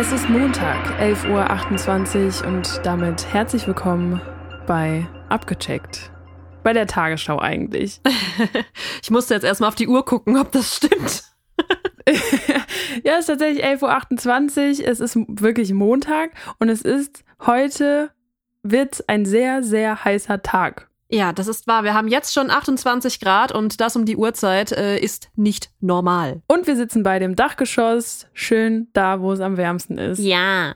Es ist Montag, 11.28 Uhr und damit herzlich willkommen bei Abgecheckt. Bei der Tagesschau eigentlich. ich musste jetzt erstmal auf die Uhr gucken, ob das stimmt. ja, es ist tatsächlich 11.28 Uhr. Es ist wirklich Montag und es ist heute wird ein sehr, sehr heißer Tag. Ja, das ist wahr. Wir haben jetzt schon 28 Grad und das um die Uhrzeit äh, ist nicht normal. Und wir sitzen bei dem Dachgeschoss, schön da, wo es am wärmsten ist. Ja.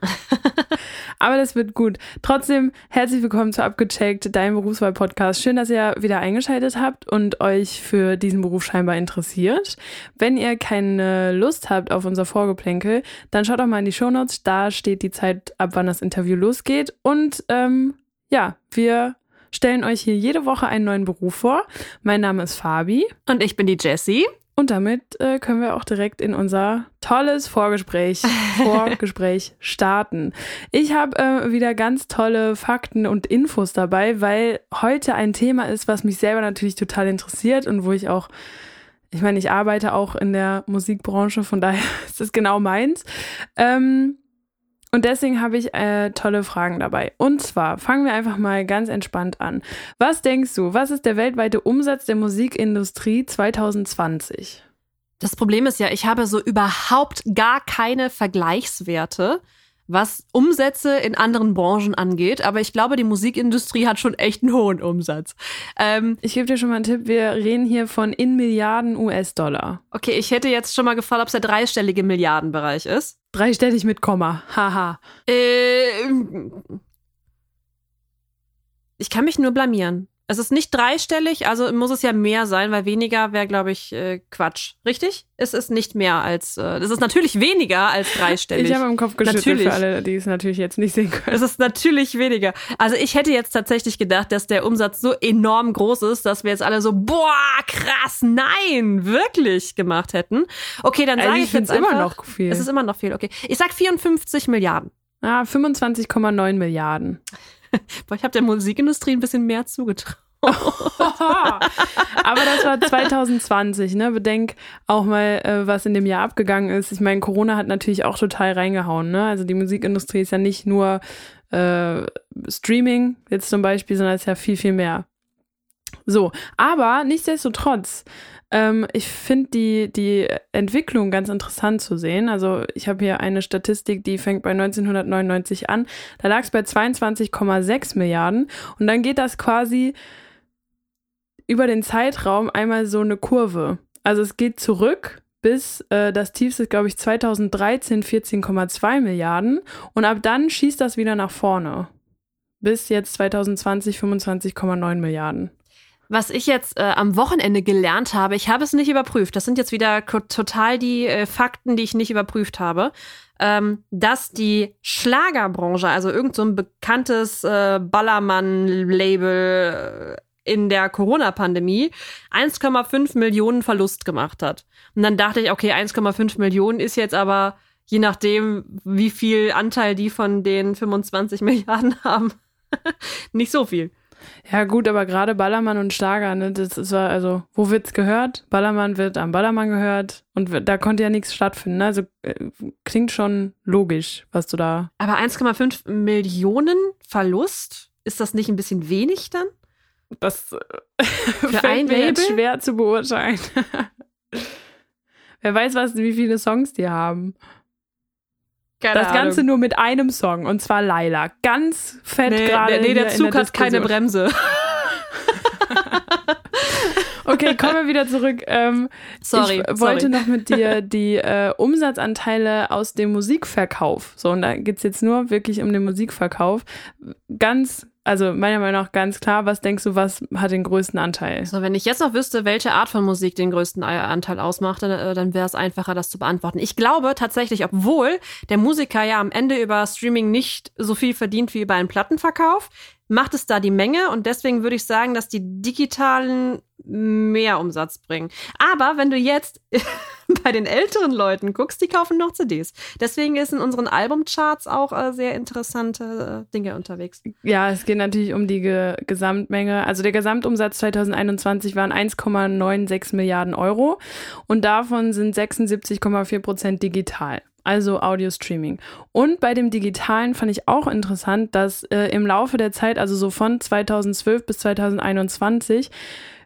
Aber das wird gut. Trotzdem herzlich willkommen zu Abgecheckt, deinem Berufswahl-Podcast. Schön, dass ihr wieder eingeschaltet habt und euch für diesen Beruf scheinbar interessiert. Wenn ihr keine Lust habt auf unser Vorgeplänkel, dann schaut doch mal in die Shownotes. Da steht die Zeit, ab wann das Interview losgeht. Und ähm, ja, wir stellen euch hier jede Woche einen neuen Beruf vor. Mein Name ist Fabi. Und ich bin die Jessie. Und damit äh, können wir auch direkt in unser tolles Vorgespräch, Vorgespräch starten. Ich habe äh, wieder ganz tolle Fakten und Infos dabei, weil heute ein Thema ist, was mich selber natürlich total interessiert und wo ich auch, ich meine, ich arbeite auch in der Musikbranche, von daher ist es genau meins. Ähm, und deswegen habe ich äh, tolle Fragen dabei. Und zwar fangen wir einfach mal ganz entspannt an. Was denkst du, was ist der weltweite Umsatz der Musikindustrie 2020? Das Problem ist ja, ich habe so überhaupt gar keine Vergleichswerte was Umsätze in anderen Branchen angeht, aber ich glaube, die Musikindustrie hat schon echt einen hohen Umsatz. Ähm, ich gebe dir schon mal einen Tipp, wir reden hier von in Milliarden US-Dollar. Okay, ich hätte jetzt schon mal gefragt, ob es der dreistellige Milliardenbereich ist. Dreistellig mit Komma, haha. Äh, ich kann mich nur blamieren. Es ist nicht dreistellig, also muss es ja mehr sein, weil weniger wäre, glaube ich, äh, Quatsch. Richtig? Es ist nicht mehr als, äh, es ist natürlich weniger als dreistellig. Ich habe im Kopf geschüttelt natürlich. für alle, die es natürlich jetzt nicht sehen können. Es ist natürlich weniger. Also ich hätte jetzt tatsächlich gedacht, dass der Umsatz so enorm groß ist, dass wir jetzt alle so, boah, krass, nein, wirklich gemacht hätten. Okay, dann sage also ich, ich jetzt einfach. immer noch viel. Es ist immer noch viel, okay. Ich sag 54 Milliarden. Ah, 25,9 Milliarden. Boah, ich habe der Musikindustrie ein bisschen mehr zugetraut. Aber das war 2020, ne? Bedenk auch mal, äh, was in dem Jahr abgegangen ist. Ich meine, Corona hat natürlich auch total reingehauen, ne? Also die Musikindustrie ist ja nicht nur äh, Streaming jetzt zum Beispiel, sondern es ist ja viel, viel mehr. So, aber nichtsdestotrotz, ähm, ich finde die, die Entwicklung ganz interessant zu sehen. Also ich habe hier eine Statistik, die fängt bei 1999 an. Da lag es bei 22,6 Milliarden und dann geht das quasi über den Zeitraum einmal so eine Kurve. Also es geht zurück bis äh, das tiefste, glaube ich, 2013 14,2 Milliarden und ab dann schießt das wieder nach vorne. Bis jetzt 2020 25,9 Milliarden. Was ich jetzt äh, am Wochenende gelernt habe, ich habe es nicht überprüft. Das sind jetzt wieder total die äh, Fakten, die ich nicht überprüft habe. Ähm, dass die Schlagerbranche, also irgend so ein bekanntes äh, Ballermann-Label, äh, in der Corona-Pandemie 1,5 Millionen Verlust gemacht hat. Und dann dachte ich, okay, 1,5 Millionen ist jetzt aber, je nachdem, wie viel Anteil die von den 25 Milliarden haben, nicht so viel. Ja, gut, aber gerade Ballermann und Schlager, ne, das ist also, wo wird's gehört? Ballermann wird am Ballermann gehört und da konnte ja nichts stattfinden. Ne? Also äh, klingt schon logisch, was du da. Aber 1,5 Millionen Verlust, ist das nicht ein bisschen wenig dann? Das äh, Für ein mir jetzt schwer zu beurteilen. Wer weiß, was, wie viele Songs die haben. Keine das Ganze Ahnung. nur mit einem Song und zwar Laila. Ganz fett nee, gerade. Nee, der Zug der hat keine Bremse. okay, kommen wir wieder zurück. Ähm, sorry. Ich wollte sorry. noch mit dir die äh, Umsatzanteile aus dem Musikverkauf. So, und da geht es jetzt nur wirklich um den Musikverkauf. Ganz also meiner Meinung nach ganz klar, was denkst du, was hat den größten Anteil? So, wenn ich jetzt noch wüsste, welche Art von Musik den größten Anteil ausmacht, dann, äh, dann wäre es einfacher, das zu beantworten. Ich glaube tatsächlich, obwohl der Musiker ja am Ende über Streaming nicht so viel verdient wie über einen Plattenverkauf, macht es da die Menge und deswegen würde ich sagen, dass die digitalen mehr Umsatz bringen. Aber wenn du jetzt bei den älteren Leuten guckst, die kaufen noch CDs. Deswegen ist in unseren Albumcharts auch äh, sehr interessante äh, Dinge unterwegs. Ja, es geht natürlich um die Ge Gesamtmenge. Also der Gesamtumsatz 2021 waren 1,96 Milliarden Euro und davon sind 76,4 Prozent digital. also Audio-Streaming. Und bei dem Digitalen fand ich auch interessant, dass äh, im Laufe der Zeit, also so von 2012 bis 2021,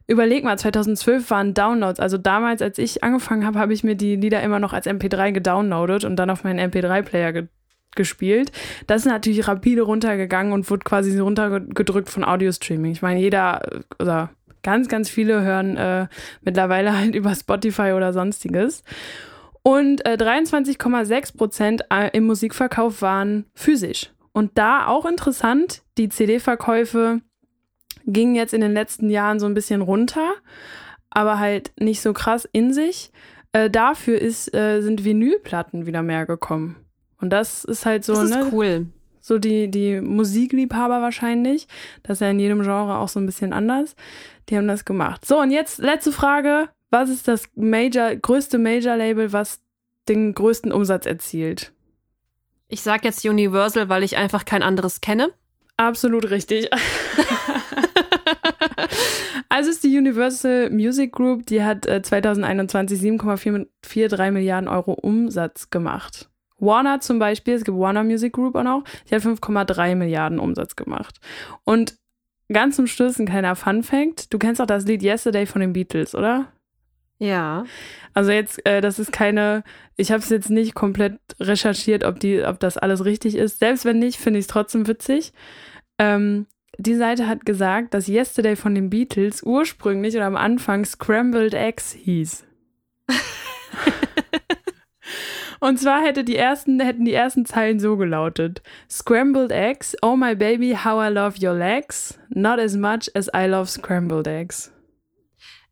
überleg mal, 2012 waren Downloads. Also damals, als ich angefangen habe, habe ich mir die Lieder immer noch als MP3 gedownloadet und dann auf meinen MP3-Player ge gespielt. Das ist natürlich rapide runtergegangen und wurde quasi runtergedrückt von Audio-Streaming. Ich meine, jeder oder ganz, ganz viele hören äh, mittlerweile halt über Spotify oder sonstiges. Und äh, 23,6 Prozent äh, im Musikverkauf waren physisch. Und da auch interessant, die CD-Verkäufe gingen jetzt in den letzten Jahren so ein bisschen runter, aber halt nicht so krass in sich. Äh, dafür ist, äh, sind Vinylplatten wieder mehr gekommen. Und das ist halt so, das ist ne? cool. So die, die Musikliebhaber wahrscheinlich. Das ist ja in jedem Genre auch so ein bisschen anders. Die haben das gemacht. So, und jetzt letzte Frage was ist das Major, größte Major-Label, was den größten Umsatz erzielt? Ich sag jetzt Universal, weil ich einfach kein anderes kenne. Absolut richtig. also ist die Universal Music Group, die hat 2021 äh, 7,43 Milliarden Euro Umsatz gemacht. Warner zum Beispiel, es gibt Warner Music Group auch noch, die hat 5,3 Milliarden Umsatz gemacht. Und ganz zum Schluss ein kleiner Fun Fact: Du kennst auch das Lied Yesterday von den Beatles, oder? Ja. Also jetzt, äh, das ist keine, ich habe es jetzt nicht komplett recherchiert, ob die, ob das alles richtig ist. Selbst wenn nicht, finde ich es trotzdem witzig. Ähm, die Seite hat gesagt, dass Yesterday von den Beatles ursprünglich oder am Anfang Scrambled Eggs hieß. Und zwar hätte die ersten, hätten die ersten Zeilen so gelautet: Scrambled Eggs, oh my baby, how I love your legs, not as much as I love scrambled eggs.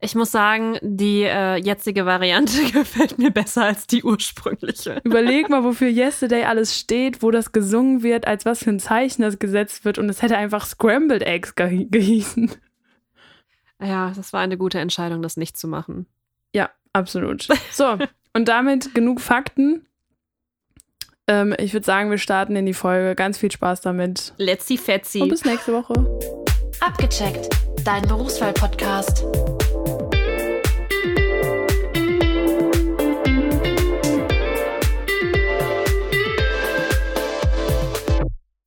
Ich muss sagen, die äh, jetzige Variante gefällt mir besser als die ursprüngliche. Überleg mal, wofür Yesterday alles steht, wo das gesungen wird, als was für ein Zeichen das gesetzt wird und es hätte einfach Scrambled Eggs ge gehießen. Ja, das war eine gute Entscheidung, das nicht zu machen. Ja, absolut. So, und damit genug Fakten. Ähm, ich würde sagen, wir starten in die Folge. Ganz viel Spaß damit. Let's see Fetzi. Und bis nächste Woche. Abgecheckt, dein Berufswahl-Podcast.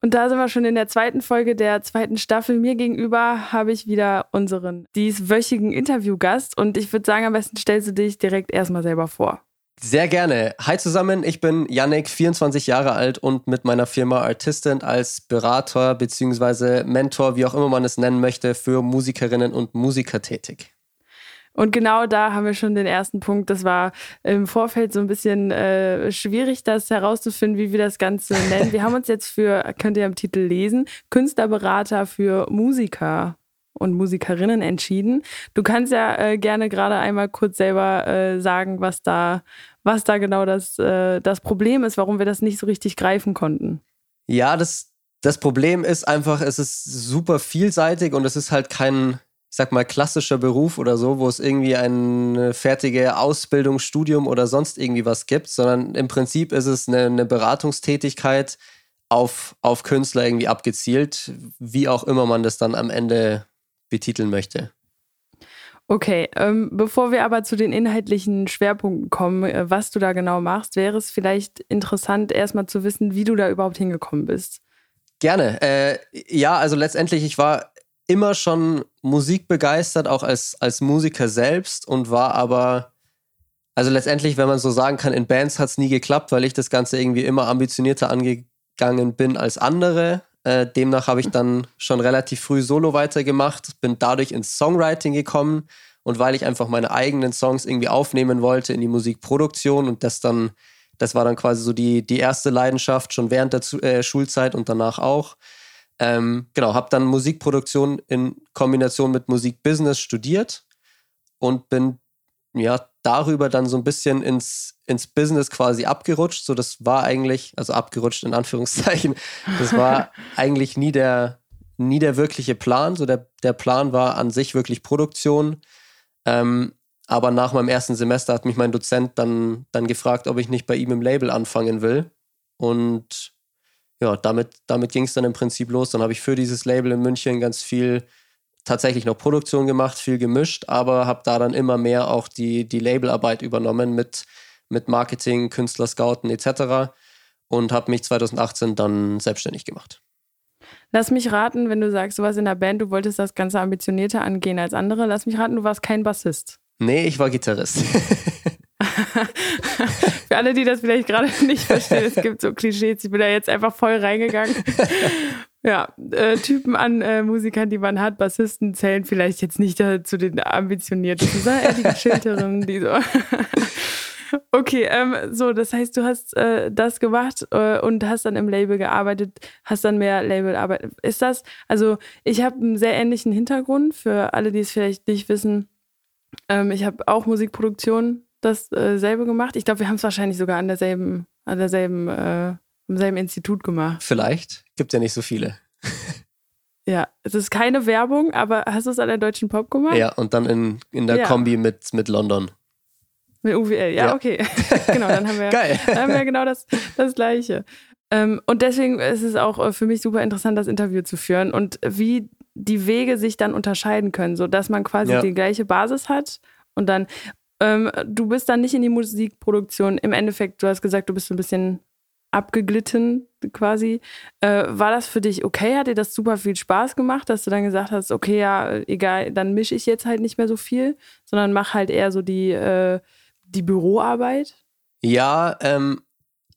Und da sind wir schon in der zweiten Folge der zweiten Staffel. Mir gegenüber habe ich wieder unseren dieswöchigen Interviewgast und ich würde sagen, am besten stellst du dich direkt erstmal selber vor. Sehr gerne. Hi zusammen, ich bin Yannick, 24 Jahre alt und mit meiner Firma Artistant als Berater bzw. Mentor, wie auch immer man es nennen möchte, für Musikerinnen und Musiker tätig. Und genau da haben wir schon den ersten Punkt. Das war im Vorfeld so ein bisschen äh, schwierig, das herauszufinden, wie wir das Ganze nennen. Wir haben uns jetzt für, könnt ihr im Titel lesen, Künstlerberater für Musiker und Musikerinnen entschieden. Du kannst ja äh, gerne gerade einmal kurz selber äh, sagen, was da, was da genau das, äh, das Problem ist, warum wir das nicht so richtig greifen konnten. Ja, das, das Problem ist einfach, es ist super vielseitig und es ist halt kein ich sag mal, klassischer Beruf oder so, wo es irgendwie eine fertige Ausbildung, Studium oder sonst irgendwie was gibt, sondern im Prinzip ist es eine, eine Beratungstätigkeit auf, auf Künstler irgendwie abgezielt, wie auch immer man das dann am Ende betiteln möchte. Okay, ähm, bevor wir aber zu den inhaltlichen Schwerpunkten kommen, äh, was du da genau machst, wäre es vielleicht interessant, erstmal zu wissen, wie du da überhaupt hingekommen bist. Gerne. Äh, ja, also letztendlich, ich war immer schon musikbegeistert, auch als, als Musiker selbst und war aber, also letztendlich, wenn man so sagen kann, in Bands hat es nie geklappt, weil ich das Ganze irgendwie immer ambitionierter angegangen bin als andere. Äh, demnach habe ich dann schon relativ früh Solo weitergemacht, bin dadurch ins Songwriting gekommen und weil ich einfach meine eigenen Songs irgendwie aufnehmen wollte in die Musikproduktion und das dann, das war dann quasi so die, die erste Leidenschaft schon während der äh, Schulzeit und danach auch. Ähm, genau, habe dann Musikproduktion in Kombination mit Musikbusiness studiert und bin ja darüber dann so ein bisschen ins, ins Business quasi abgerutscht. So, das war eigentlich, also abgerutscht in Anführungszeichen, das war eigentlich nie der, nie der wirkliche Plan. So, der, der Plan war an sich wirklich Produktion. Ähm, aber nach meinem ersten Semester hat mich mein Dozent dann, dann gefragt, ob ich nicht bei ihm im Label anfangen will. Und ja, damit, damit ging es dann im Prinzip los. Dann habe ich für dieses Label in München ganz viel tatsächlich noch Produktion gemacht, viel gemischt, aber habe da dann immer mehr auch die, die Labelarbeit übernommen mit, mit Marketing, Künstler scouten etc. Und habe mich 2018 dann selbstständig gemacht. Lass mich raten, wenn du sagst, du warst in der Band, du wolltest das Ganze ambitionierter angehen als andere. Lass mich raten, du warst kein Bassist. Nee, ich war Gitarrist. Für alle, die das vielleicht gerade nicht verstehen, es gibt so Klischees. Ich bin da jetzt einfach voll reingegangen. Ja, äh, Typen an äh, Musikern, die man hat, Bassisten zählen vielleicht jetzt nicht äh, zu den ambitionierten, sondern eher die Geschilteren, die so. okay, ähm, so, das heißt, du hast äh, das gemacht äh, und hast dann im Label gearbeitet, hast dann mehr Labelarbeit. Ist das, also ich habe einen sehr ähnlichen Hintergrund für alle, die es vielleicht nicht wissen. Ähm, ich habe auch Musikproduktion dasselbe äh, gemacht. Ich glaube, wir haben es wahrscheinlich sogar an derselben, an derselben, äh, im selben Institut gemacht. Vielleicht. Gibt ja nicht so viele. Ja, es ist keine Werbung, aber hast du es an der Deutschen Pop gemacht? Ja, und dann in, in der ja. Kombi mit, mit London. Mit UWL, ja, ja. okay. genau, dann haben wir, Geil. Dann haben wir genau das, das Gleiche. Ähm, und deswegen ist es auch äh, für mich super interessant, das Interview zu führen und wie die Wege sich dann unterscheiden können, sodass man quasi ja. die gleiche Basis hat und dann, ähm, du bist dann nicht in die Musikproduktion. Im Endeffekt, du hast gesagt, du bist ein bisschen abgeglitten quasi. Äh, war das für dich okay? Hat dir das super viel Spaß gemacht, dass du dann gesagt hast, okay, ja, egal, dann mische ich jetzt halt nicht mehr so viel, sondern mach halt eher so die, äh, die Büroarbeit? Ja, ähm,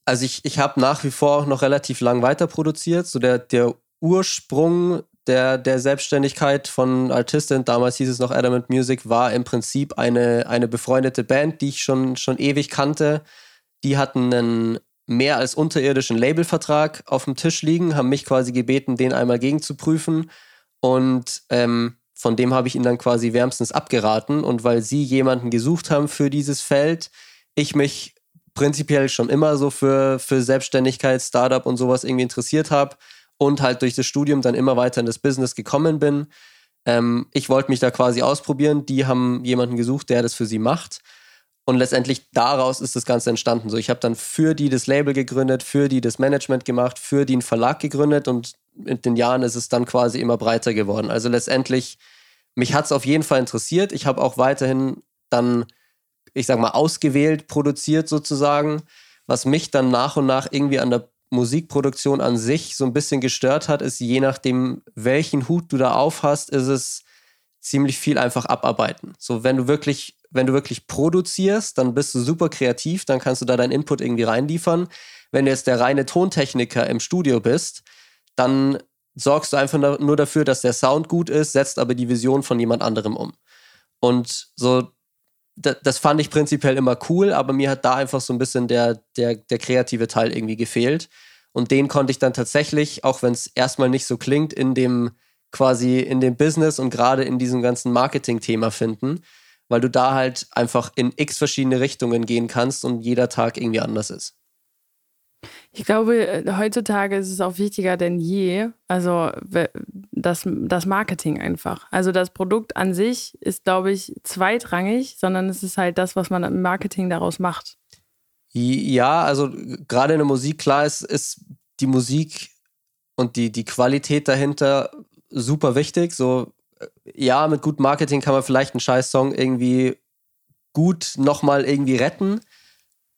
also ich, ich habe nach wie vor auch noch relativ lang weiter produziert. So der, der Ursprung der, der Selbstständigkeit von Artistin, damals hieß es noch Adamant Music, war im Prinzip eine, eine befreundete Band, die ich schon, schon ewig kannte. Die hatten einen mehr als unterirdischen Labelvertrag auf dem Tisch liegen, haben mich quasi gebeten, den einmal gegenzuprüfen. Und ähm, von dem habe ich ihnen dann quasi wärmstens abgeraten. Und weil sie jemanden gesucht haben für dieses Feld, ich mich prinzipiell schon immer so für, für Selbstständigkeit, Startup und sowas irgendwie interessiert habe, und halt durch das Studium dann immer weiter in das Business gekommen bin. Ähm, ich wollte mich da quasi ausprobieren. Die haben jemanden gesucht, der das für sie macht. Und letztendlich daraus ist das Ganze entstanden. So, ich habe dann für die das Label gegründet, für die das Management gemacht, für die einen Verlag gegründet und mit den Jahren ist es dann quasi immer breiter geworden. Also letztendlich, mich hat es auf jeden Fall interessiert. Ich habe auch weiterhin dann, ich sag mal, ausgewählt produziert sozusagen. Was mich dann nach und nach irgendwie an der Musikproduktion an sich so ein bisschen gestört hat, ist je nachdem, welchen Hut du da auf hast, ist es ziemlich viel einfach abarbeiten. So, wenn du wirklich, wenn du wirklich produzierst, dann bist du super kreativ, dann kannst du da deinen Input irgendwie reinliefern. Wenn du jetzt der reine Tontechniker im Studio bist, dann sorgst du einfach nur dafür, dass der Sound gut ist, setzt aber die Vision von jemand anderem um. Und so das fand ich prinzipiell immer cool, aber mir hat da einfach so ein bisschen der, der, der kreative Teil irgendwie gefehlt. Und den konnte ich dann tatsächlich, auch wenn es erstmal nicht so klingt, in dem quasi in dem Business und gerade in diesem ganzen Marketing-Thema finden, weil du da halt einfach in x verschiedene Richtungen gehen kannst und jeder Tag irgendwie anders ist. Ich glaube, heutzutage ist es auch wichtiger denn je, also das, das Marketing einfach. Also das Produkt an sich ist, glaube ich, zweitrangig, sondern es ist halt das, was man im Marketing daraus macht. Ja, also gerade in der Musik, klar ist, ist die Musik und die, die Qualität dahinter super wichtig. So, äh, ja, mit gutem Marketing kann man vielleicht einen scheiß Song irgendwie gut nochmal irgendwie retten.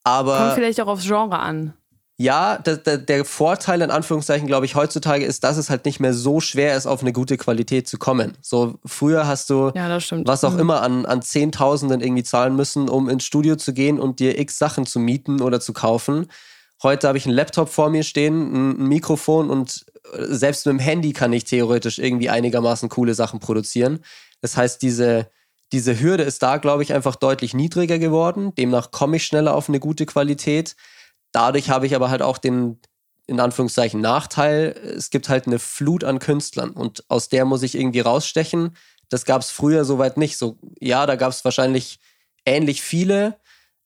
Aber. Kommt vielleicht auch aufs Genre an ja, der, der, der, Vorteil in Anführungszeichen, glaube ich, heutzutage ist, dass es halt nicht mehr so schwer ist, auf eine gute Qualität zu kommen. So früher hast du ja, was auch mhm. immer an, an Zehntausenden irgendwie zahlen müssen, um ins Studio zu gehen und dir x Sachen zu mieten oder zu kaufen. Heute habe ich einen Laptop vor mir stehen, ein Mikrofon und äh, selbst mit dem Handy kann ich theoretisch irgendwie einigermaßen coole Sachen produzieren. Das heißt, diese, diese Hürde ist da, glaube ich, einfach deutlich niedriger geworden. Demnach komme ich schneller auf eine gute Qualität. Dadurch habe ich aber halt auch den, in Anführungszeichen, Nachteil. Es gibt halt eine Flut an Künstlern und aus der muss ich irgendwie rausstechen. Das gab es früher soweit nicht. So, ja, da gab es wahrscheinlich ähnlich viele,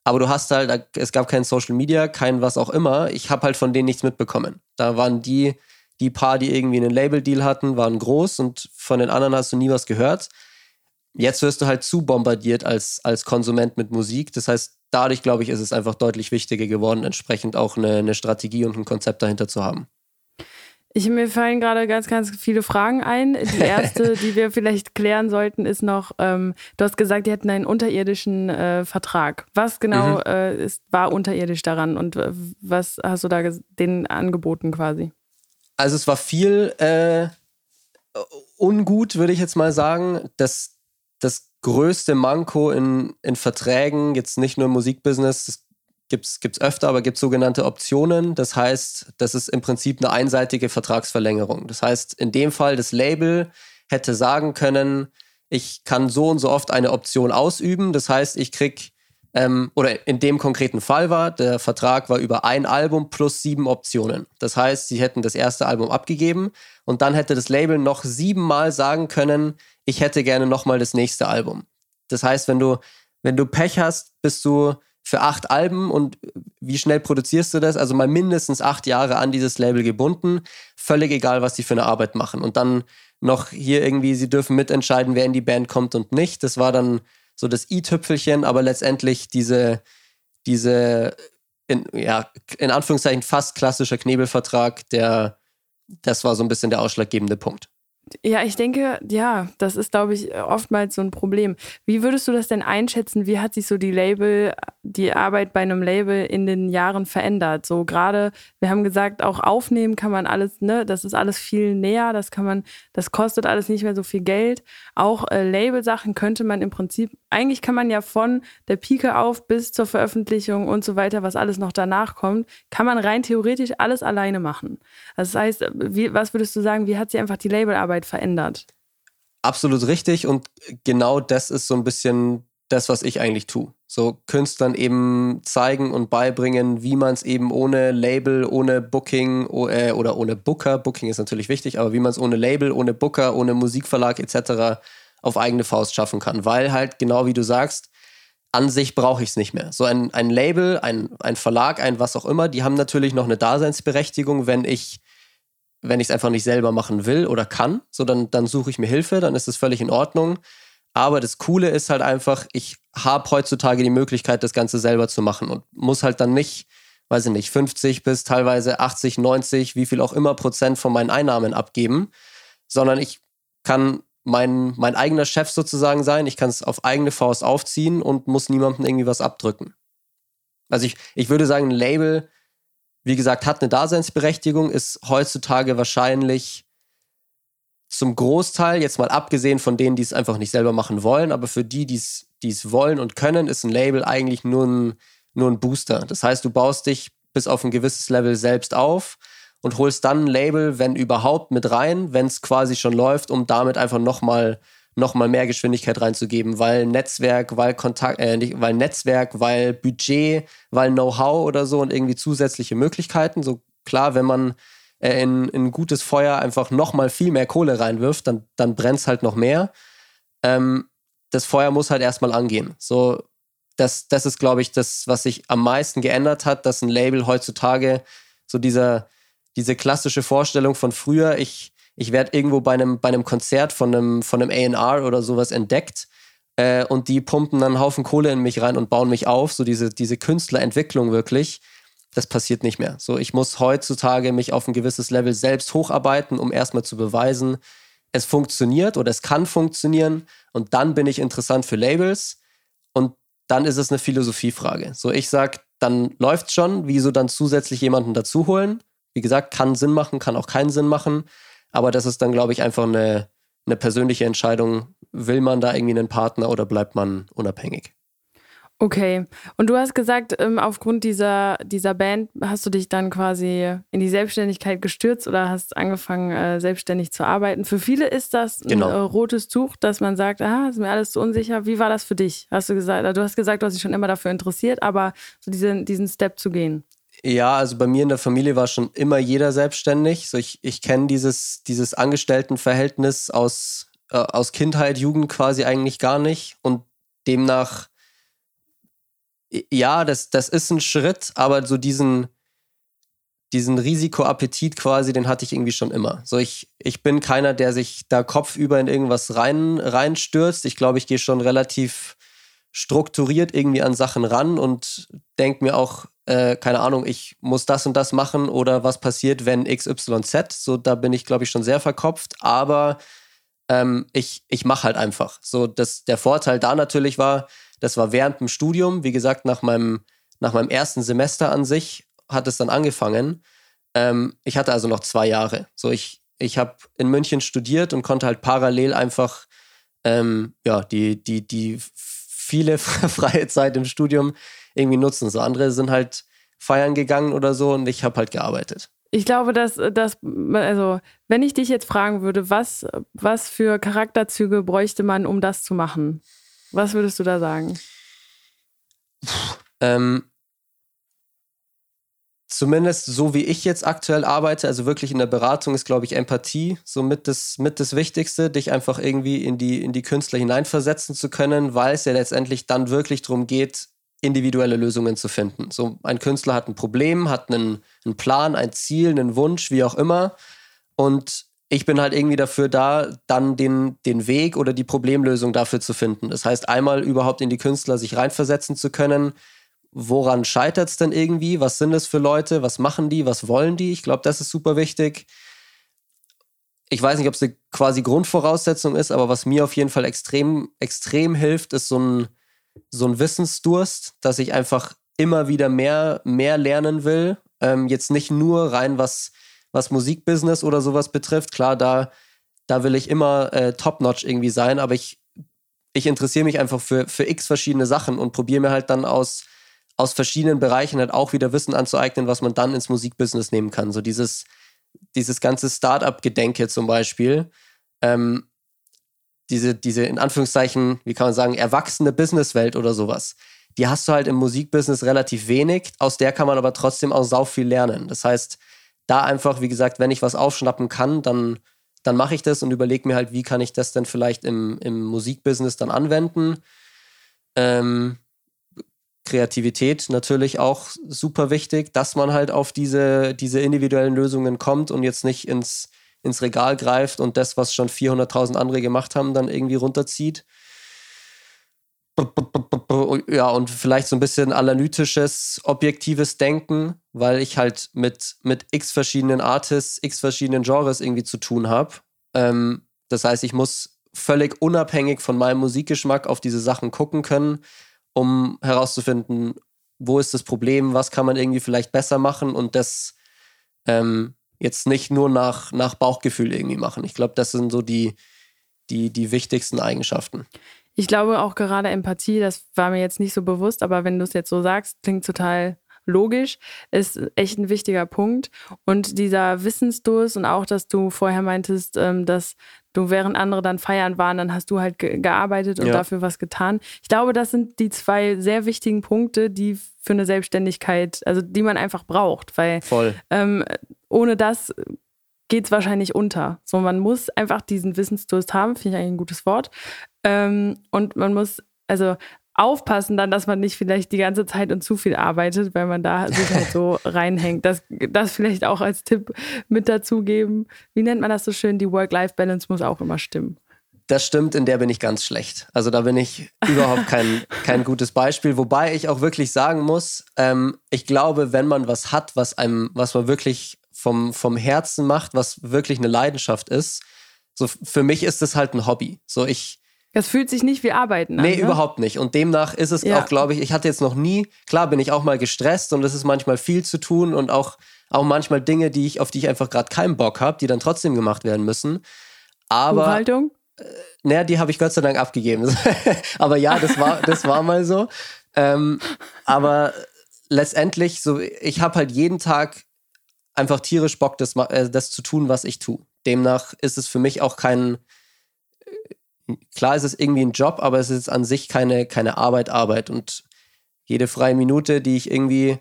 aber du hast halt, es gab kein Social Media, kein was auch immer. Ich habe halt von denen nichts mitbekommen. Da waren die, die paar, die irgendwie einen Label-Deal hatten, waren groß und von den anderen hast du nie was gehört. Jetzt wirst du halt zu bombardiert als, als Konsument mit Musik. Das heißt, dadurch, glaube ich, ist es einfach deutlich wichtiger geworden, entsprechend auch eine, eine Strategie und ein Konzept dahinter zu haben. Ich, mir fallen gerade ganz, ganz viele Fragen ein. Die erste, die wir vielleicht klären sollten, ist noch, ähm, du hast gesagt, die hätten einen unterirdischen äh, Vertrag. Was genau mhm. äh, ist, war unterirdisch daran und äh, was hast du da denen angeboten quasi? Also es war viel äh, ungut, würde ich jetzt mal sagen. Das, das größte Manko in, in Verträgen, jetzt nicht nur im Musikbusiness, das gibt es öfter, aber gibt sogenannte Optionen. Das heißt, das ist im Prinzip eine einseitige Vertragsverlängerung. Das heißt, in dem Fall das Label hätte sagen können, ich kann so und so oft eine Option ausüben. Das heißt, ich krieg ähm, oder in dem konkreten Fall war, der Vertrag war über ein Album plus sieben Optionen. Das heißt, sie hätten das erste Album abgegeben und dann hätte das Label noch siebenmal sagen können, ich hätte gerne nochmal das nächste Album. Das heißt, wenn du, wenn du Pech hast, bist du für acht Alben und wie schnell produzierst du das? Also mal mindestens acht Jahre an dieses Label gebunden. Völlig egal, was die für eine Arbeit machen. Und dann noch hier irgendwie, sie dürfen mitentscheiden, wer in die Band kommt und nicht. Das war dann so das i-Tüpfelchen, aber letztendlich diese, diese in, ja, in Anführungszeichen fast klassischer Knebelvertrag, der, das war so ein bisschen der ausschlaggebende Punkt. Ja, ich denke, ja, das ist, glaube ich, oftmals so ein Problem. Wie würdest du das denn einschätzen? Wie hat sich so die Label, die Arbeit bei einem Label in den Jahren verändert? So gerade, wir haben gesagt, auch aufnehmen kann man alles, ne, das ist alles viel näher, das kann man, das kostet alles nicht mehr so viel Geld. Auch äh, Label-Sachen könnte man im Prinzip, eigentlich kann man ja von der Pike auf bis zur Veröffentlichung und so weiter, was alles noch danach kommt, kann man rein theoretisch alles alleine machen. Das heißt, wie, was würdest du sagen, wie hat sich einfach die Labelarbeit Arbeit verändert. Absolut richtig und genau das ist so ein bisschen das, was ich eigentlich tue. So Künstlern eben zeigen und beibringen, wie man es eben ohne Label, ohne Booking äh, oder ohne Booker, Booking ist natürlich wichtig, aber wie man es ohne Label, ohne Booker, ohne Musikverlag etc. auf eigene Faust schaffen kann. Weil halt, genau wie du sagst, an sich brauche ich es nicht mehr. So ein, ein Label, ein, ein Verlag, ein was auch immer, die haben natürlich noch eine Daseinsberechtigung, wenn ich wenn ich es einfach nicht selber machen will oder kann, so dann, dann suche ich mir Hilfe, dann ist es völlig in Ordnung. Aber das Coole ist halt einfach, ich habe heutzutage die Möglichkeit, das Ganze selber zu machen und muss halt dann nicht, weiß ich nicht, 50 bis teilweise 80, 90, wie viel auch immer Prozent von meinen Einnahmen abgeben, sondern ich kann mein, mein eigener Chef sozusagen sein. Ich kann es auf eigene Faust aufziehen und muss niemandem irgendwie was abdrücken. Also ich, ich würde sagen, ein Label wie gesagt, hat eine Daseinsberechtigung, ist heutzutage wahrscheinlich zum Großteil, jetzt mal abgesehen von denen, die es einfach nicht selber machen wollen, aber für die, die es wollen und können, ist ein Label eigentlich nur ein, nur ein Booster. Das heißt, du baust dich bis auf ein gewisses Level selbst auf und holst dann ein Label, wenn überhaupt, mit rein, wenn es quasi schon läuft, um damit einfach nochmal noch mal mehr Geschwindigkeit reinzugeben, weil Netzwerk, weil Kontakt, äh, nicht, weil Netzwerk, weil Budget, weil Know-how oder so und irgendwie zusätzliche Möglichkeiten. So klar, wenn man äh, in, in gutes Feuer einfach noch mal viel mehr Kohle reinwirft, dann, dann brennt es halt noch mehr. Ähm, das Feuer muss halt erstmal angehen. So, das, das ist, glaube ich, das, was sich am meisten geändert hat, dass ein Label heutzutage so dieser, diese klassische Vorstellung von früher, ich, ich werde irgendwo bei einem, bei einem Konzert von einem, von einem AR oder sowas entdeckt äh, und die pumpen dann einen Haufen Kohle in mich rein und bauen mich auf. So diese, diese Künstlerentwicklung wirklich, das passiert nicht mehr. So, ich muss heutzutage mich auf ein gewisses Level selbst hocharbeiten, um erstmal zu beweisen, es funktioniert oder es kann funktionieren und dann bin ich interessant für Labels und dann ist es eine Philosophiefrage. So, ich sag, dann läuft's schon, wieso dann zusätzlich jemanden dazu holen? Wie gesagt, kann Sinn machen, kann auch keinen Sinn machen. Aber das ist dann, glaube ich, einfach eine, eine persönliche Entscheidung. Will man da irgendwie einen Partner oder bleibt man unabhängig? Okay. Und du hast gesagt, ähm, aufgrund dieser, dieser Band hast du dich dann quasi in die Selbstständigkeit gestürzt oder hast angefangen, äh, selbstständig zu arbeiten. Für viele ist das ein genau. Äh, rotes Tuch, dass man sagt, ah, ist mir alles zu unsicher. Wie war das für dich? Hast du gesagt, du hast gesagt, du hast dich schon immer dafür interessiert, aber so diesen, diesen Step zu gehen. Ja, also bei mir in der Familie war schon immer jeder selbstständig. So ich ich kenne dieses, dieses Angestelltenverhältnis aus, äh, aus Kindheit, Jugend quasi eigentlich gar nicht. Und demnach, ja, das, das ist ein Schritt, aber so diesen, diesen Risikoappetit quasi, den hatte ich irgendwie schon immer. So ich, ich bin keiner, der sich da kopfüber in irgendwas rein, reinstürzt. Ich glaube, ich gehe schon relativ strukturiert irgendwie an Sachen ran und denke mir auch, äh, keine Ahnung, ich muss das und das machen oder was passiert, wenn XYZ. So, da bin ich, glaube ich, schon sehr verkopft. Aber ähm, ich, ich mache halt einfach. So, das, der Vorteil da natürlich war, das war während dem Studium, wie gesagt, nach meinem, nach meinem ersten Semester an sich hat es dann angefangen. Ähm, ich hatte also noch zwei Jahre. So, ich, ich habe in München studiert und konnte halt parallel einfach ähm, ja, die, die, die viele freie Zeit im Studium irgendwie nutzen. So andere sind halt feiern gegangen oder so und ich habe halt gearbeitet. Ich glaube, dass, dass, also, wenn ich dich jetzt fragen würde, was, was für Charakterzüge bräuchte man, um das zu machen? Was würdest du da sagen? Ähm, zumindest so wie ich jetzt aktuell arbeite, also wirklich in der Beratung ist, glaube ich, Empathie so mit das, mit das Wichtigste, dich einfach irgendwie in die, in die Künstler hineinversetzen zu können, weil es ja letztendlich dann wirklich darum geht, individuelle Lösungen zu finden. So ein Künstler hat ein Problem, hat einen, einen Plan, ein Ziel, einen Wunsch, wie auch immer. Und ich bin halt irgendwie dafür da, dann den, den Weg oder die Problemlösung dafür zu finden. Das heißt, einmal überhaupt in die Künstler sich reinversetzen zu können. Woran scheitert es denn irgendwie? Was sind es für Leute? Was machen die? Was wollen die? Ich glaube, das ist super wichtig. Ich weiß nicht, ob es eine quasi Grundvoraussetzung ist, aber was mir auf jeden Fall extrem, extrem hilft, ist so ein, so ein Wissensdurst, dass ich einfach immer wieder mehr, mehr lernen will. Ähm, jetzt nicht nur rein, was, was Musikbusiness oder sowas betrifft. Klar, da, da will ich immer äh, top-notch irgendwie sein, aber ich, ich interessiere mich einfach für, für x verschiedene Sachen und probiere mir halt dann aus, aus verschiedenen Bereichen halt auch wieder Wissen anzueignen, was man dann ins Musikbusiness nehmen kann. So dieses, dieses ganze Start-up-Gedenke zum Beispiel. Ähm, diese, diese in Anführungszeichen, wie kann man sagen, erwachsene Businesswelt oder sowas, die hast du halt im Musikbusiness relativ wenig. Aus der kann man aber trotzdem auch sau viel lernen. Das heißt, da einfach, wie gesagt, wenn ich was aufschnappen kann, dann, dann mache ich das und überlege mir halt, wie kann ich das denn vielleicht im, im Musikbusiness dann anwenden. Ähm, Kreativität natürlich auch super wichtig, dass man halt auf diese, diese individuellen Lösungen kommt und jetzt nicht ins ins Regal greift und das, was schon 400.000 andere gemacht haben, dann irgendwie runterzieht. Ja, und vielleicht so ein bisschen analytisches, objektives Denken, weil ich halt mit, mit x verschiedenen Artists, x verschiedenen Genres irgendwie zu tun habe. Ähm, das heißt, ich muss völlig unabhängig von meinem Musikgeschmack auf diese Sachen gucken können, um herauszufinden, wo ist das Problem, was kann man irgendwie vielleicht besser machen und das ähm, jetzt nicht nur nach, nach Bauchgefühl irgendwie machen. Ich glaube, das sind so die, die, die wichtigsten Eigenschaften. Ich glaube auch gerade Empathie, das war mir jetzt nicht so bewusst, aber wenn du es jetzt so sagst, klingt total logisch, ist echt ein wichtiger Punkt. Und dieser Wissensdurst und auch, dass du vorher meintest, ähm, dass du während andere dann feiern waren, dann hast du halt ge gearbeitet und ja. dafür was getan. Ich glaube, das sind die zwei sehr wichtigen Punkte, die für eine Selbstständigkeit, also die man einfach braucht, weil ähm, ohne das geht es wahrscheinlich unter. So, man muss einfach diesen Wissensdurst haben, finde ich eigentlich ein gutes Wort. Ähm, und man muss, also aufpassen dann, dass man nicht vielleicht die ganze Zeit und zu viel arbeitet, weil man da sich halt so reinhängt. Das, das vielleicht auch als Tipp mit dazugeben. Wie nennt man das so schön? Die Work-Life-Balance muss auch immer stimmen. Das stimmt, in der bin ich ganz schlecht. Also da bin ich überhaupt kein, kein gutes Beispiel. Wobei ich auch wirklich sagen muss, ähm, ich glaube, wenn man was hat, was einem, was man wirklich vom, vom Herzen macht, was wirklich eine Leidenschaft ist, so für mich ist es halt ein Hobby. So ich, das fühlt sich nicht wie Arbeiten an. Nee, ne? überhaupt nicht. Und demnach ist es ja. auch, glaube ich, ich hatte jetzt noch nie, klar bin ich auch mal gestresst und es ist manchmal viel zu tun und auch, auch manchmal Dinge, die ich, auf die ich einfach gerade keinen Bock habe, die dann trotzdem gemacht werden müssen. Aber. Buchhaltung? Äh, naja, die habe ich Gott sei Dank abgegeben. aber ja, das war, das war mal so. Ähm, aber letztendlich, so, ich habe halt jeden Tag einfach tierisch Bock, das, äh, das zu tun, was ich tue. Demnach ist es für mich auch kein, klar ist es irgendwie ein Job, aber es ist an sich keine, keine Arbeit, Arbeit. Und jede freie Minute, die ich irgendwie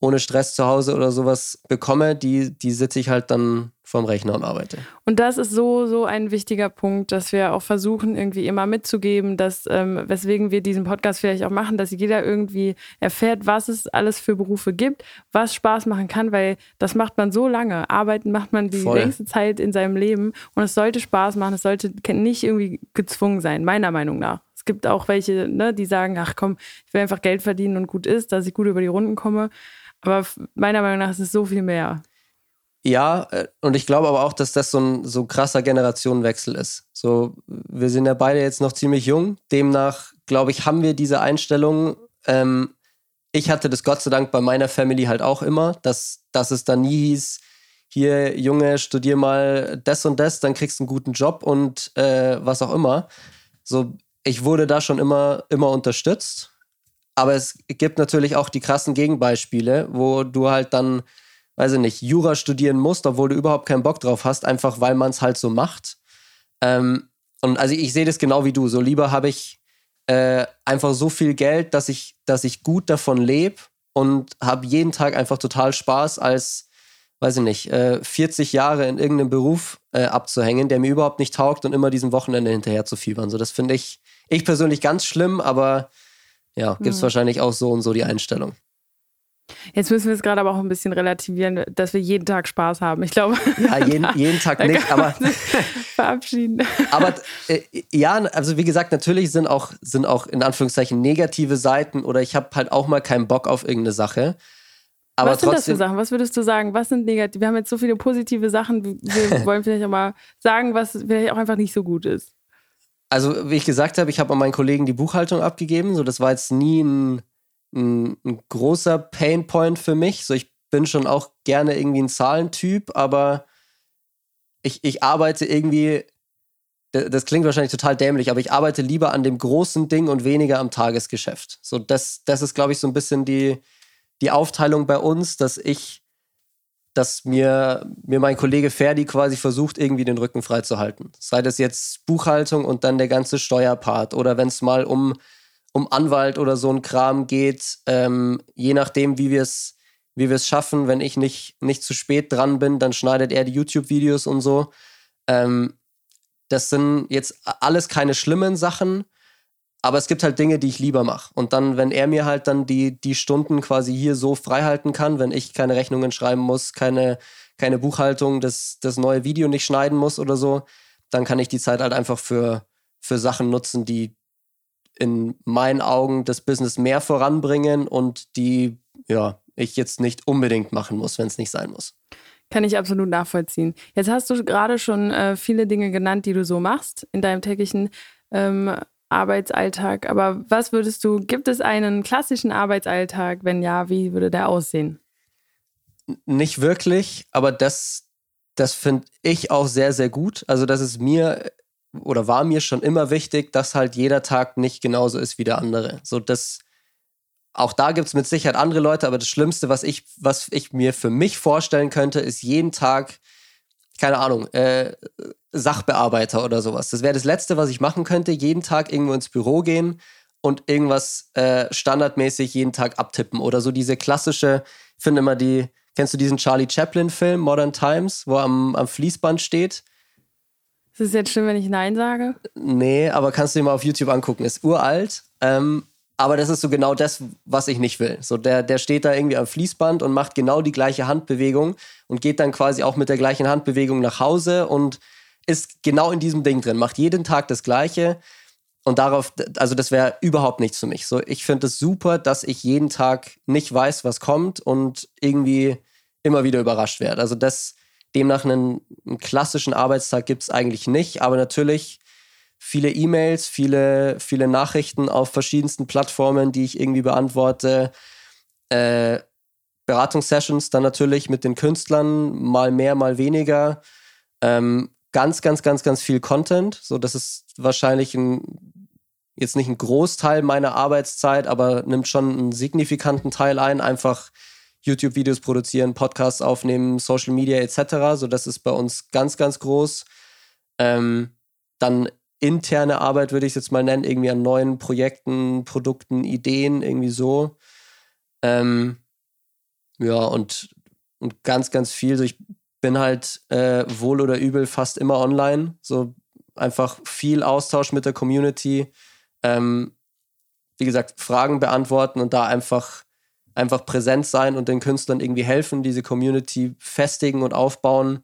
ohne Stress zu Hause oder sowas bekomme, die, die sitze ich halt dann vorm Rechner und arbeite. Und das ist so, so ein wichtiger Punkt, dass wir auch versuchen, irgendwie immer mitzugeben, dass, ähm, weswegen wir diesen Podcast vielleicht auch machen, dass jeder irgendwie erfährt, was es alles für Berufe gibt, was Spaß machen kann, weil das macht man so lange. Arbeiten macht man die Voll. längste Zeit in seinem Leben und es sollte Spaß machen, es sollte nicht irgendwie gezwungen sein, meiner Meinung nach. Es gibt auch welche, ne, die sagen, ach komm, ich will einfach Geld verdienen und gut ist, dass ich gut über die Runden komme. Aber meiner Meinung nach ist es so viel mehr. Ja, äh, und ich glaube aber auch, dass das so ein so krasser Generationenwechsel ist. So, wir sind ja beide jetzt noch ziemlich jung. Demnach, glaube ich, haben wir diese Einstellung. Ähm, ich hatte das Gott sei Dank bei meiner Family halt auch immer, dass, dass es da nie hieß, hier, Junge, studier mal das und das, dann kriegst du einen guten Job und äh, was auch immer. So, ich wurde da schon immer, immer unterstützt. Aber es gibt natürlich auch die krassen Gegenbeispiele, wo du halt dann weiß ich nicht, Jura studieren musst, obwohl du überhaupt keinen Bock drauf hast, einfach weil man es halt so macht. Ähm, und also ich sehe das genau wie du. So lieber habe ich äh, einfach so viel Geld, dass ich, dass ich gut davon lebe und habe jeden Tag einfach total Spaß, als, weiß ich nicht, äh, 40 Jahre in irgendeinem Beruf äh, abzuhängen, der mir überhaupt nicht taugt und immer diesem Wochenende hinterher zu fiebern. So, das finde ich, ich persönlich ganz schlimm, aber ja, gibt es mhm. wahrscheinlich auch so und so die Einstellung. Jetzt müssen wir es gerade aber auch ein bisschen relativieren, dass wir jeden Tag Spaß haben. Ich glaube. Ja, jeden, jeden Tag nicht, aber. verabschieden. Aber äh, ja, also wie gesagt, natürlich sind auch, sind auch in Anführungszeichen negative Seiten oder ich habe halt auch mal keinen Bock auf irgendeine Sache. Aber was sind das für Sachen? Was würdest du sagen? Was sind negative? Wir haben jetzt so viele positive Sachen. Wir wollen vielleicht auch mal sagen, was vielleicht auch einfach nicht so gut ist. Also, wie ich gesagt habe, ich habe an meinen Kollegen die Buchhaltung abgegeben. So, das war jetzt nie ein ein, ein großer Painpoint für mich. So, ich bin schon auch gerne irgendwie ein Zahlentyp, aber ich, ich arbeite irgendwie, das klingt wahrscheinlich total dämlich, aber ich arbeite lieber an dem großen Ding und weniger am Tagesgeschäft. So, das, das ist, glaube ich, so ein bisschen die, die Aufteilung bei uns, dass ich, dass mir, mir mein Kollege Ferdi quasi versucht, irgendwie den Rücken freizuhalten. Sei das jetzt Buchhaltung und dann der ganze Steuerpart oder wenn es mal um um Anwalt oder so ein Kram geht, ähm, je nachdem, wie wir es wie schaffen, wenn ich nicht, nicht zu spät dran bin, dann schneidet er die YouTube-Videos und so. Ähm, das sind jetzt alles keine schlimmen Sachen, aber es gibt halt Dinge, die ich lieber mache. Und dann, wenn er mir halt dann die, die Stunden quasi hier so freihalten kann, wenn ich keine Rechnungen schreiben muss, keine, keine Buchhaltung, das, das neue Video nicht schneiden muss oder so, dann kann ich die Zeit halt einfach für, für Sachen nutzen, die, in meinen Augen das Business mehr voranbringen und die, ja, ich jetzt nicht unbedingt machen muss, wenn es nicht sein muss. Kann ich absolut nachvollziehen. Jetzt hast du gerade schon äh, viele Dinge genannt, die du so machst in deinem täglichen ähm, Arbeitsalltag. Aber was würdest du, gibt es einen klassischen Arbeitsalltag? Wenn ja, wie würde der aussehen? Nicht wirklich, aber das, das finde ich auch sehr, sehr gut. Also, das ist mir oder war mir schon immer wichtig, dass halt jeder Tag nicht genauso ist wie der andere. So das auch da gibt es mit Sicherheit andere Leute, aber das Schlimmste, was ich, was ich mir für mich vorstellen könnte, ist jeden Tag, keine Ahnung, äh, Sachbearbeiter oder sowas. Das wäre das Letzte, was ich machen könnte, jeden Tag irgendwo ins Büro gehen und irgendwas äh, standardmäßig jeden Tag abtippen. Oder so diese klassische, ich finde immer die, kennst du diesen Charlie Chaplin-Film, Modern Times, wo er am, am Fließband steht? Ist es jetzt schlimm, wenn ich Nein sage? Nee, aber kannst du dir mal auf YouTube angucken. Ist uralt. Ähm, aber das ist so genau das, was ich nicht will. So, der, der steht da irgendwie am Fließband und macht genau die gleiche Handbewegung und geht dann quasi auch mit der gleichen Handbewegung nach Hause und ist genau in diesem Ding drin, macht jeden Tag das Gleiche. Und darauf, also das wäre überhaupt nichts für mich. So, ich finde es super, dass ich jeden Tag nicht weiß, was kommt und irgendwie immer wieder überrascht werde. Also das Demnach einen, einen klassischen Arbeitstag gibt es eigentlich nicht, aber natürlich viele E-Mails, viele, viele Nachrichten auf verschiedensten Plattformen, die ich irgendwie beantworte. Äh, Beratungssessions dann natürlich mit den Künstlern, mal mehr, mal weniger. Ähm, ganz, ganz, ganz, ganz viel Content. So, das ist wahrscheinlich ein, jetzt nicht ein Großteil meiner Arbeitszeit, aber nimmt schon einen signifikanten Teil ein, einfach YouTube-Videos produzieren, Podcasts aufnehmen, Social Media etc. So, das ist bei uns ganz, ganz groß. Ähm, dann interne Arbeit würde ich es jetzt mal nennen, irgendwie an neuen Projekten, Produkten, Ideen, irgendwie so. Ähm, ja, und, und ganz, ganz viel. So, ich bin halt äh, wohl oder übel fast immer online. So einfach viel Austausch mit der Community. Ähm, wie gesagt, Fragen beantworten und da einfach einfach präsent sein und den Künstlern irgendwie helfen, diese Community festigen und aufbauen.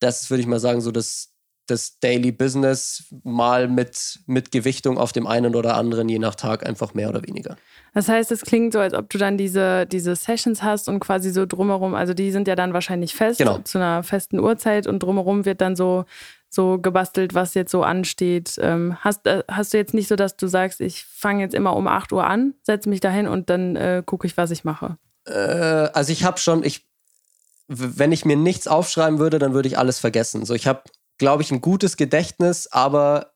Das würde ich mal sagen, so das, das Daily Business mal mit, mit Gewichtung auf dem einen oder anderen, je nach Tag, einfach mehr oder weniger. Das heißt, es klingt so, als ob du dann diese, diese Sessions hast und quasi so drumherum, also die sind ja dann wahrscheinlich fest Genau. zu einer festen Uhrzeit und drumherum wird dann so, so gebastelt, was jetzt so ansteht. Ähm, hast, äh, hast du jetzt nicht so, dass du sagst, ich fange jetzt immer um 8 Uhr an, setze mich dahin und dann äh, gucke ich, was ich mache? Äh, also ich habe schon, ich, wenn ich mir nichts aufschreiben würde, dann würde ich alles vergessen. So, ich habe, glaube ich, ein gutes Gedächtnis, aber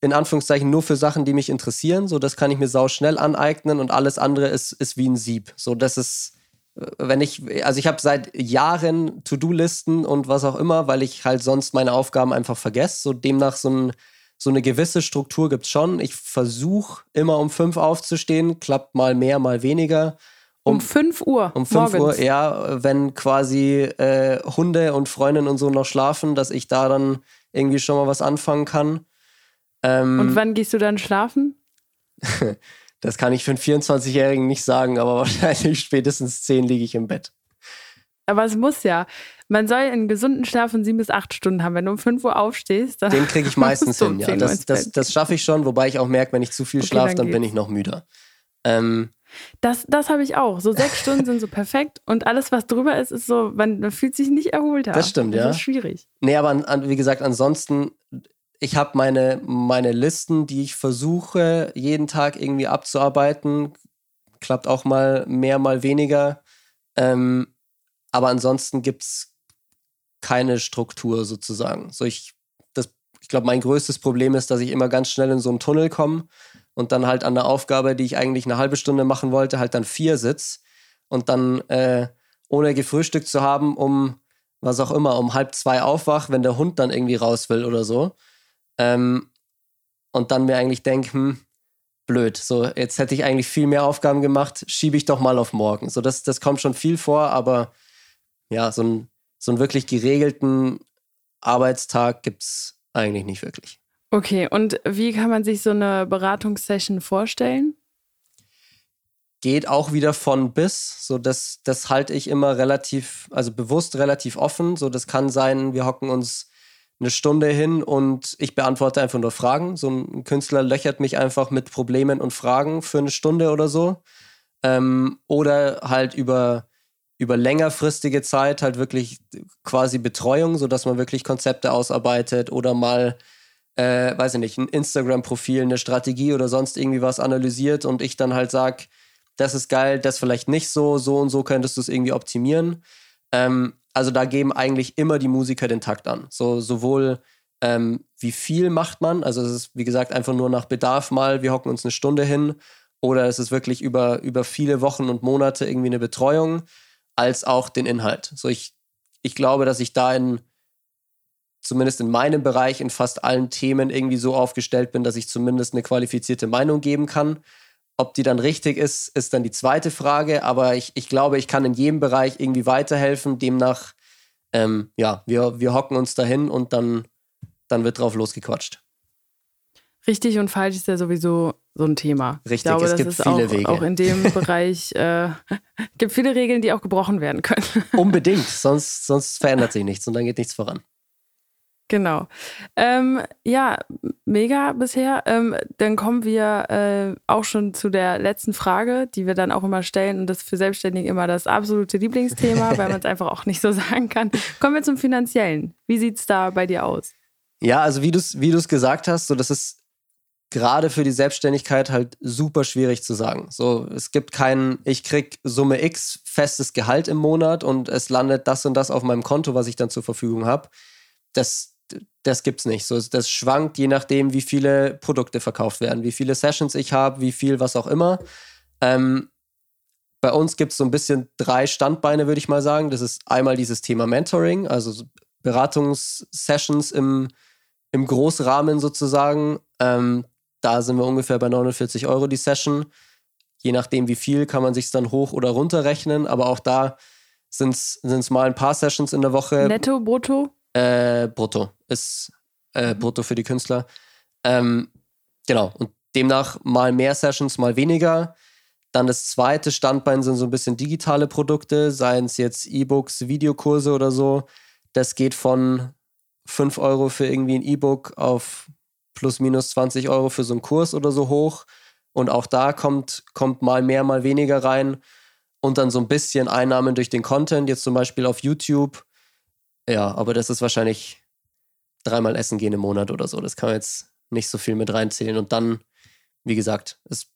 in Anführungszeichen nur für Sachen, die mich interessieren. So, das kann ich mir sau schnell aneignen und alles andere ist, ist wie ein Sieb. So, das ist, äh, wenn ich, also ich habe seit Jahren To-Do-Listen und was auch immer, weil ich halt sonst meine Aufgaben einfach vergesse. So demnach so, ein, so eine gewisse Struktur gibt's schon. Ich versuche immer um fünf aufzustehen, klappt mal mehr, mal weniger. Um, 5 Uhr Um 5 morgens. Uhr, ja, wenn quasi äh, Hunde und Freundinnen und so noch schlafen, dass ich da dann irgendwie schon mal was anfangen kann. Ähm, Und wann gehst du dann schlafen? das kann ich für einen 24-Jährigen nicht sagen, aber wahrscheinlich spätestens 10 liege ich im Bett. Aber es muss ja. Man soll einen gesunden Schlaf von sieben bis acht Stunden haben. Wenn du um 5 Uhr aufstehst, dann Den kriege ich meistens hin, ja. 10 Uhr Das, das, das schaffe ich schon, wobei ich auch merke, wenn ich zu viel Okay, schlafe, dann dann bin ich noch müder. Ähm, Das, das habe ich auch. So sechs Stunden sind so perfekt und alles, was drüber ist, ist so, man, man fühlt sich nicht erholter. Das stimmt, ja. Das ist schwierig. Nee, aber an, an, wie gesagt, ansonsten, ich habe meine, meine Listen, die ich versuche, jeden Tag irgendwie abzuarbeiten. Klappt auch mal mehr, mal weniger. Ähm, aber ansonsten gibt es keine Struktur sozusagen. So ich, das, ich glaube, mein größtes Problem ist, dass ich immer ganz schnell in so einen Tunnel komme und dann halt an der Aufgabe, die ich eigentlich eine halbe Stunde machen wollte, halt dann vier sitz und dann äh, ohne gefrühstückt zu haben, um was auch immer, um halb zwei aufwach, wenn der Hund dann irgendwie raus will oder so. Ähm, und dann mir eigentlich denke, hm, blöd, so jetzt hätte ich eigentlich viel mehr Aufgaben gemacht, schiebe ich doch mal auf morgen. So, das, das kommt schon viel vor, aber ja, so, ein, so einen wirklich geregelten Arbeitstag gibt es eigentlich nicht wirklich. Okay, und wie kann man sich so eine Beratungssession vorstellen? geht auch wieder von bis. So, das, das halte ich immer relativ, also bewusst relativ offen. So, das kann sein, wir hocken uns eine Stunde hin und ich beantworte einfach nur Fragen. So ein Künstler löchert mich einfach mit Problemen und Fragen für eine Stunde oder so. Ähm, oder halt über, über längerfristige Zeit halt wirklich quasi Betreuung, sodass man wirklich Konzepte ausarbeitet oder mal äh, weiß ich nicht, ein Instagram-Profil, eine Strategie oder sonst irgendwie was analysiert und ich dann halt sag, das ist geil, das vielleicht nicht so, so und so könntest du es irgendwie optimieren. Ähm, also da geben eigentlich immer die Musiker den Takt an. So sowohl ähm, wie viel macht man, also es ist wie gesagt einfach nur nach Bedarf mal, wir hocken uns eine Stunde hin oder es ist wirklich über, über viele Wochen und Monate irgendwie eine Betreuung, als auch den Inhalt. So ich, ich glaube, dass ich da in zumindest in meinem Bereich in fast allen Themen irgendwie so aufgestellt bin, dass ich zumindest eine qualifizierte Meinung geben kann. Ob die dann richtig ist, ist dann die zweite Frage. Aber ich, ich glaube, ich kann in jedem Bereich irgendwie weiterhelfen. Demnach, ähm, ja, wir, wir hocken uns dahin und dann, dann wird drauf losgequatscht. Richtig und falsch ist ja sowieso so ein Thema. Richtig, ich glaube, es gibt viele auch, Wege. auch in dem Bereich äh, gibt viele Regeln, die auch gebrochen werden können. Unbedingt, sonst, sonst verändert sich nichts und dann geht nichts voran. Genau. Ähm, ja, mega bisher. Ähm, dann kommen wir äh, auch schon zu der letzten Frage, die wir dann auch immer stellen. Und das ist für Selbstständige immer das absolute Lieblingsthema, weil man es einfach auch nicht so sagen kann. Kommen wir zum Finanziellen. Wie sieht es da bei dir aus? Ja, also wie du es wie du's gesagt hast, so das ist gerade für die Selbstständigkeit halt super schwierig zu sagen. So, es gibt kein, ich krieg Summe X festes Gehalt im Monat und es landet das und das auf meinem Konto, was ich dann zur Verfügung habe. Das, das gibt's nicht. So, das schwankt je nachdem, wie viele Produkte verkauft werden, wie viele Sessions ich habe, wie viel, was auch immer. Ähm, bei uns gibt es so ein bisschen drei Standbeine, würde ich mal sagen. Das ist einmal dieses Thema Mentoring, also so Beratungssessions im, im Großrahmen sozusagen. Ähm, da sind wir ungefähr bei 49 Euro die Session. Je nachdem, wie viel, kann man sich dann hoch oder runter rechnen. Aber auch da sind es mal ein paar Sessions in der Woche. Netto, brutto? Äh, brutto. Ist äh, brutto für die Künstler. Ähm, genau. Und demnach mal mehr Sessions, mal weniger. Dann das zweite Standbein sind so ein bisschen digitale Produkte, seien es jetzt E-Books, Videokurse oder so. Das geht von 5 Euro für irgendwie ein E-Book auf plus minus 20 Euro für so einen Kurs oder so hoch. Und auch da kommt, kommt mal mehr, mal weniger rein. Und dann so ein bisschen Einnahmen durch den Content, jetzt zum Beispiel auf YouTube. Ja, aber das ist wahrscheinlich dreimal essen gehen im Monat oder so. Das kann man jetzt nicht so viel mit reinzählen. Und dann, wie gesagt, es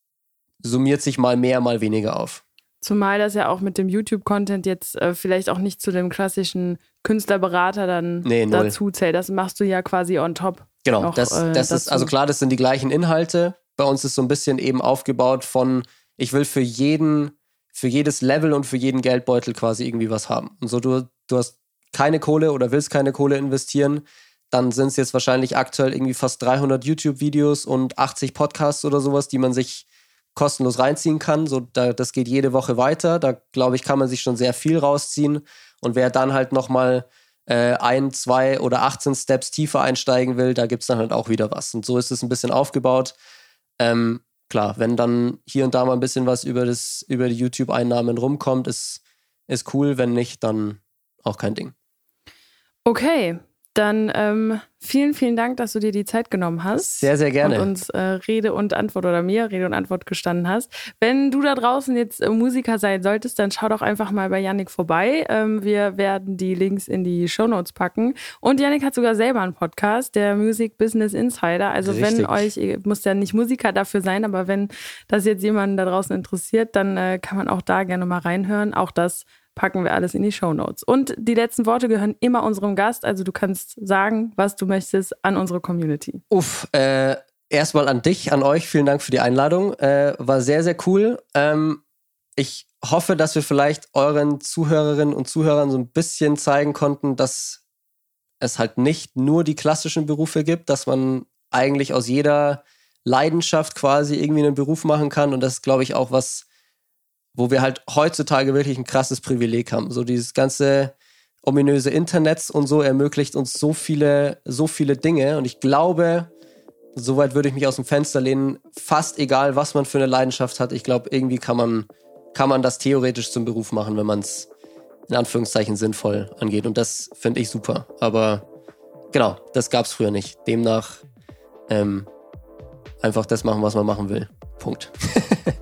summiert sich mal mehr, mal weniger auf. Zumal das ja auch mit dem YouTube-Content jetzt äh, vielleicht auch nicht zu dem klassischen Künstlerberater dann Nee, dazu zählt. Das machst du ja quasi on top. Genau, das, äh, das ist, also klar, das sind die gleichen Inhalte. Bei uns ist so ein bisschen eben aufgebaut von, ich will für jeden, für jedes Level und für jeden Geldbeutel quasi irgendwie was haben. Und so, du, du hast keine Kohle oder willst keine Kohle investieren, dann sind es jetzt wahrscheinlich aktuell irgendwie fast 300 YouTube-Videos und 80 Podcasts oder sowas, die man sich kostenlos reinziehen kann. So, da, das geht jede Woche weiter. Da glaube ich, kann man sich schon sehr viel rausziehen. Und wer dann halt nochmal äh, ein, zwei oder 18 Steps tiefer einsteigen will, da gibt es dann halt auch wieder was. Und so ist es ein bisschen aufgebaut. Ähm, klar, wenn dann hier und da mal ein bisschen was über, das, über die YouTube-Einnahmen rumkommt, ist, ist cool. Wenn nicht, dann auch kein Ding. Okay, dann ähm, vielen, vielen Dank, dass du dir die Zeit genommen hast. Sehr, sehr gerne. Und uns äh, Rede und Antwort oder mir Rede und Antwort gestanden hast. Wenn du da draußen jetzt äh, Musiker sein solltest, dann schau doch einfach mal bei Yannick vorbei. Ähm, wir werden die Links in die Shownotes packen. Und Yannick hat sogar selber einen Podcast, der Music Business Insider. Also wenn Richtig. euch, ihr müsst ja nicht Musiker dafür sein, aber wenn das jetzt jemanden da draußen interessiert, dann äh, kann man auch da gerne mal reinhören. Auch das packen wir alles in die Shownotes. Und die letzten Worte gehören immer unserem Gast. Also du kannst sagen, was du möchtest an unsere Community. Uff, äh, erstmal an dich, an euch, vielen Dank für die Einladung. Äh, war sehr, sehr cool. Ähm, ich hoffe, dass wir vielleicht euren Zuhörerinnen und Zuhörern so ein bisschen zeigen konnten, dass es halt nicht nur die klassischen Berufe gibt, dass man eigentlich aus jeder Leidenschaft quasi irgendwie einen Beruf machen kann. Und das ist, glaube ich, auch was, wo wir halt heutzutage wirklich ein krasses Privileg haben. So dieses ganze ominöse Internet und so ermöglicht uns so viele, so viele Dinge. Und ich glaube, soweit würde ich mich aus dem Fenster lehnen, fast egal, was man für eine Leidenschaft hat. Ich glaube, irgendwie kann man, kann man das theoretisch zum Beruf machen, wenn man es in Anführungszeichen sinnvoll angeht. Und das finde ich super. Aber genau, das gab es früher nicht. Demnach ähm, einfach das machen, was man machen will. Punkt.